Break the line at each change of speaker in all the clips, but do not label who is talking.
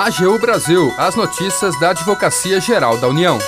AGU Brasil, as notícias da Advocacia Geral da União.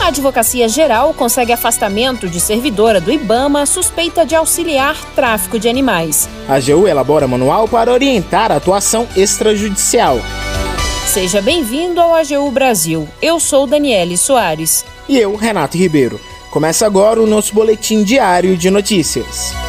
A Advocacia Geral consegue afastamento de servidora do IBAMA suspeita de auxiliar tráfico de animais.
A AGU elabora manual para orientar a atuação extrajudicial.
Seja bem-vindo ao AGU Brasil. Eu sou Daniele Soares.
E eu, Renato Ribeiro. Começa agora o nosso boletim diário de notícias.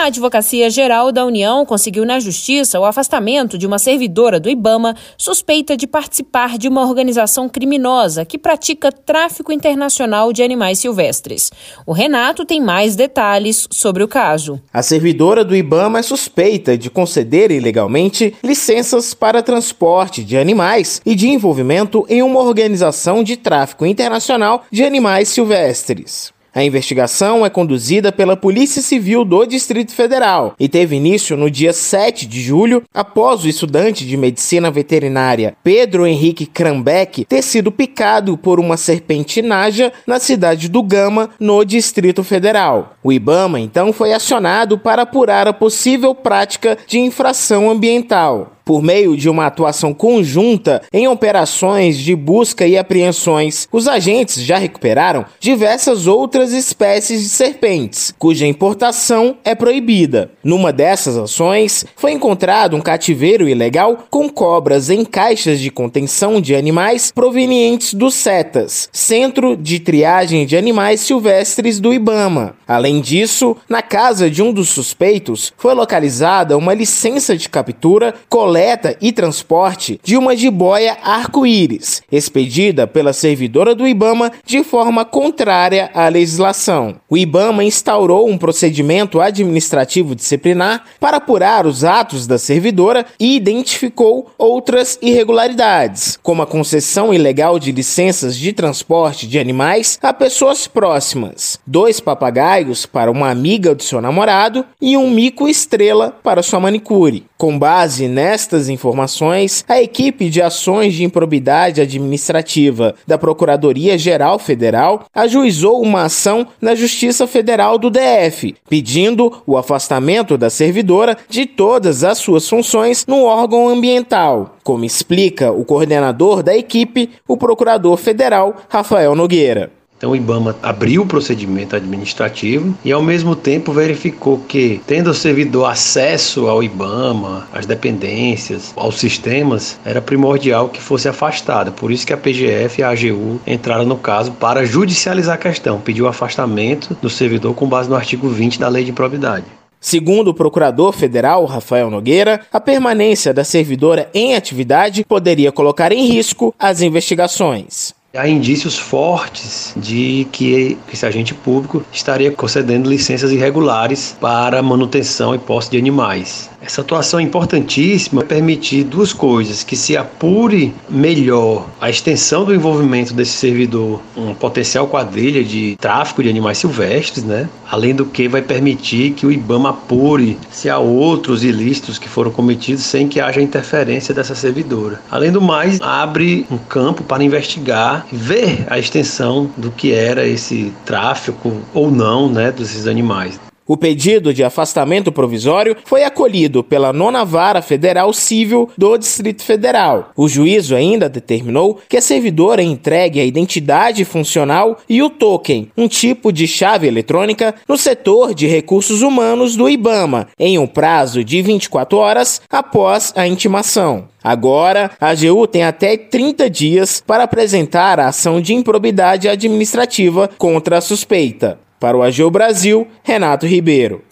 A Advocacia Geral da União conseguiu na Justiça o afastamento de uma servidora do IBAMA suspeita de participar de uma organização criminosa que pratica tráfico internacional de animais silvestres. O Renato tem mais detalhes sobre o caso.
A servidora do IBAMA é suspeita de conceder ilegalmente licenças para transporte de animais e de envolvimento em uma organização de tráfico internacional de animais silvestres. A investigação é conduzida pela Polícia Civil do Distrito Federal e teve início no dia 7 de julho, após o estudante de medicina veterinária Pedro Henrique Krambeck ter sido picado por uma serpente naja na cidade do Gama, no Distrito Federal. O Ibama então foi acionado para apurar a possível prática de infração ambiental por meio de uma atuação conjunta em operações de busca e apreensões. Os agentes já recuperaram diversas outras espécies de serpentes, cuja importação é proibida. Numa dessas ações, foi encontrado um cativeiro ilegal com cobras em caixas de contenção de animais provenientes do CETAS, Centro de Triagem de Animais Silvestres do Ibama. Além disso, na casa de um dos suspeitos foi localizada uma licença de captura, coleta coleta e transporte de uma jiboia arco-íris, expedida pela servidora do IBAMA de forma contrária à legislação. O IBAMA instaurou um procedimento administrativo disciplinar para apurar os atos da servidora e identificou outras irregularidades, como a concessão ilegal de licenças de transporte de animais a pessoas próximas, dois papagaios para uma amiga do seu namorado e um mico estrela para sua manicure. Com base nestas informações, a equipe de ações de improbidade administrativa da Procuradoria-Geral Federal ajuizou uma ação na Justiça Federal do DF, pedindo o afastamento da servidora de todas as suas funções no órgão ambiental, como explica o coordenador da equipe, o procurador federal Rafael Nogueira.
Então o IBAMA abriu o procedimento administrativo e ao mesmo tempo verificou que, tendo o servidor acesso ao IBAMA, às dependências, aos sistemas, era primordial que fosse afastada. Por isso que a PGF e a AGU entraram no caso para judicializar a questão, pediu o afastamento do servidor com base no artigo 20 da Lei de Improbidade.
Segundo o procurador federal Rafael Nogueira, a permanência da servidora em atividade poderia colocar em risco as investigações.
Há indícios fortes de que esse agente público estaria concedendo licenças irregulares para manutenção e posse de animais. Essa atuação é importantíssima permitir duas coisas: que se apure melhor a extensão do envolvimento desse servidor, um potencial quadrilha de tráfico de animais silvestres, né? Além do que vai permitir que o IBAMA apure se há outros ilícitos que foram cometidos sem que haja interferência dessa servidora. Além do mais, abre um campo para investigar e ver a extensão do que era esse tráfico ou não, né, desses animais.
O pedido de afastamento provisório foi acolhido pela nona vara federal civil do Distrito Federal. O juízo ainda determinou que a servidora entregue a identidade funcional e o token, um tipo de chave eletrônica, no setor de recursos humanos do IBAMA, em um prazo de 24 horas após a intimação. Agora, a AGU tem até 30 dias para apresentar a ação de improbidade administrativa contra a suspeita. Para o AGU Brasil, Renato Ribeiro.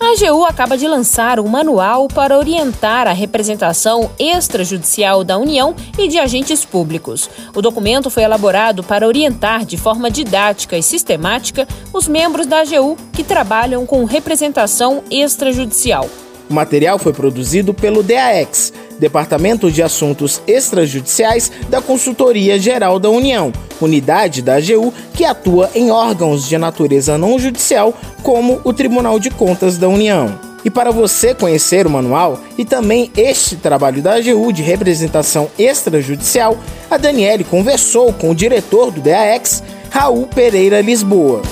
A AGU acaba de lançar um manual para orientar a representação extrajudicial da União e de agentes públicos. O documento foi elaborado para orientar de forma didática e sistemática os membros da AGU que trabalham com representação extrajudicial.
O material foi produzido pelo DAEX, Departamento de Assuntos Extrajudiciais da Consultoria Geral da União, unidade da AGU que atua em órgãos de natureza não judicial, como o Tribunal de Contas da União. E para você conhecer o manual e também este trabalho da AGU de representação extrajudicial, a Daniele conversou com o diretor do DAEX, Raul Pereira Lisboa.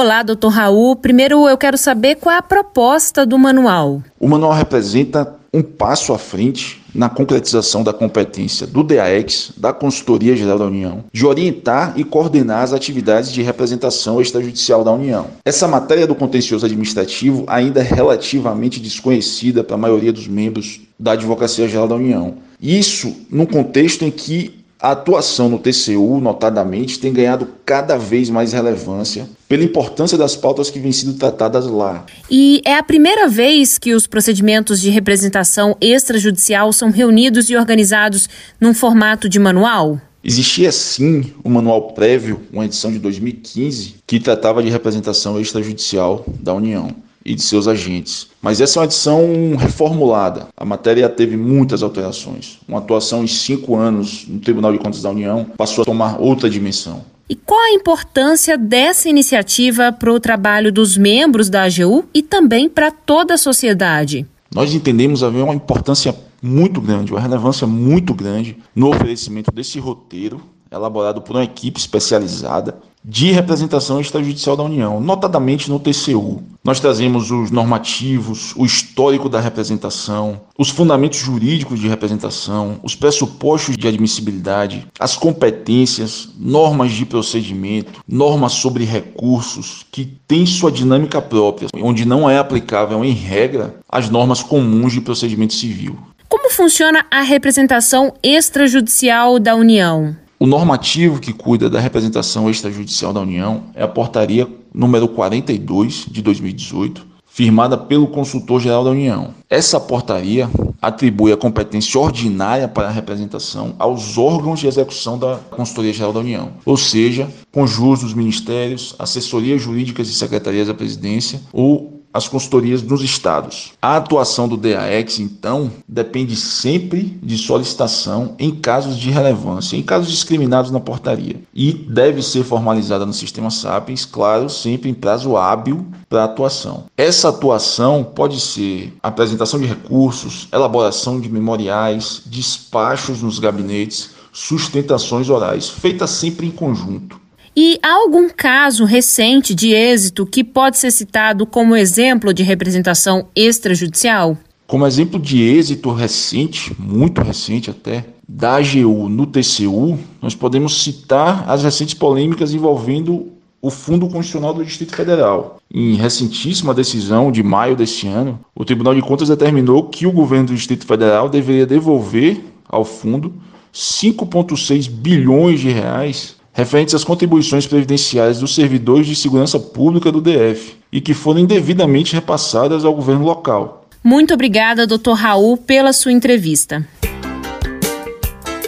Olá, doutor Raul. Primeiro eu quero saber qual é a proposta do manual.
O manual representa um passo à frente na concretização da competência do DAEX, da Consultoria Geral da União, de orientar e coordenar as atividades de representação extrajudicial da União. Essa matéria do contencioso administrativo ainda é relativamente desconhecida para a maioria dos membros da Advocacia Geral da União. Isso num contexto em que a atuação no TCU, notadamente, tem ganhado cada vez mais relevância pela importância das pautas que vêm sendo tratadas lá.
E é a primeira vez que os procedimentos de representação extrajudicial são reunidos e organizados num formato de manual?
Existia sim um manual prévio, uma edição de 2015, que tratava de representação extrajudicial da União e de seus agentes. Mas essa é uma edição reformulada. A matéria teve muitas alterações. Uma atuação em cinco anos no Tribunal de Contas da União passou a tomar outra dimensão.
E qual a importância dessa iniciativa para o trabalho dos membros da AGU e também para toda a sociedade?
Nós entendemos haver uma importância muito grande, uma relevância muito grande no oferecimento desse roteiro elaborado por uma equipe especializada de representação extrajudicial da União, notadamente no TCU. Nós trazemos os normativos, o histórico da representação, os fundamentos jurídicos de representação, os pressupostos de admissibilidade, as competências, normas de procedimento, normas sobre recursos que têm sua dinâmica própria, onde não é aplicável em regra as normas comuns de procedimento civil.
Como funciona a representação extrajudicial da União?
O normativo que cuida da representação extrajudicial da União é a portaria número 42 de 2018, firmada pelo consultor-geral da União. Essa portaria atribui a competência ordinária para a representação aos órgãos de execução da Consultoria-Geral da União, ou seja, conjuntos dos ministérios, assessorias jurídicas e secretarias da presidência ou as consultorias nos estados. A atuação do DAEX, então, depende sempre de solicitação em casos de relevância, em casos discriminados na portaria, e deve ser formalizada no sistema Sapiens, claro, sempre em prazo hábil para atuação. Essa atuação pode ser apresentação de recursos, elaboração de memoriais, despachos nos gabinetes, sustentações orais, feitas sempre em conjunto.
E há algum caso recente de êxito que pode ser citado como exemplo de representação extrajudicial?
Como exemplo de êxito recente, muito recente até, da AGU no TCU, nós podemos citar as recentes polêmicas envolvendo o Fundo Constitucional do Distrito Federal. Em recentíssima decisão de maio deste ano, o Tribunal de Contas determinou que o governo do Distrito Federal deveria devolver ao fundo 5,6 bilhões de reais referentes às contribuições previdenciárias dos servidores de segurança pública do DF e que foram indevidamente repassadas ao governo local.
Muito obrigada, Dr. Raul, pela sua entrevista.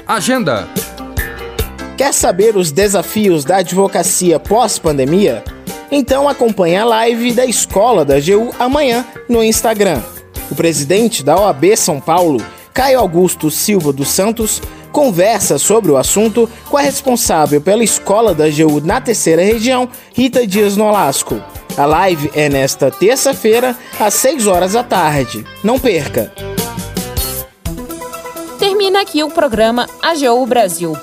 Agenda.
Quer saber os desafios da advocacia pós-pandemia? Então acompanhe a live da Escola da AGU amanhã no Instagram. O presidente da OAB São Paulo, Caio Augusto Silva dos Santos, conversa sobre o assunto com a responsável pela escola da AGU na terceira região, Rita Dias Nolasco. A live é nesta terça-feira, às 6 horas da tarde. Não perca!
Termina aqui o programa AGU Brasil.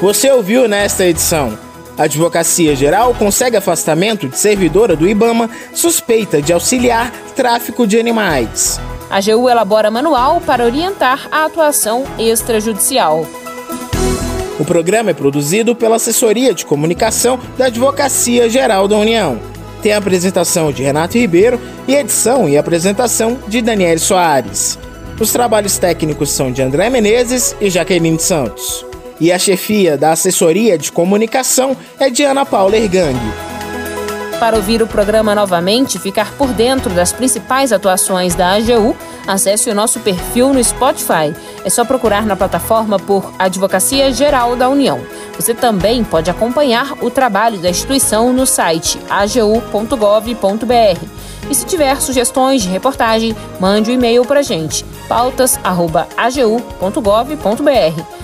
Você ouviu nesta edição. A Advocacia Geral consegue afastamento de servidora do IBAMA suspeita de auxiliar tráfico de animais.
A AGU elabora manual para orientar a atuação extrajudicial.
O programa é produzido pela Assessoria de Comunicação da Advocacia Geral da União. Tem a apresentação de Renato Ribeiro e edição e apresentação de Daniel Soares. Os trabalhos técnicos são de André Menezes e Jaqueline Santos. E a chefia da Assessoria de Comunicação é de Ana Paula Ergang.
Para ouvir o programa novamente e ficar por dentro das principais atuações da AGU, acesse o nosso perfil no Spotify. É só procurar na plataforma por Advocacia Geral da União. Você também pode acompanhar o trabalho da instituição no site agu.gov.br. E se tiver sugestões de reportagem, mande um e-mail para gente, pautas.agu.gov.br.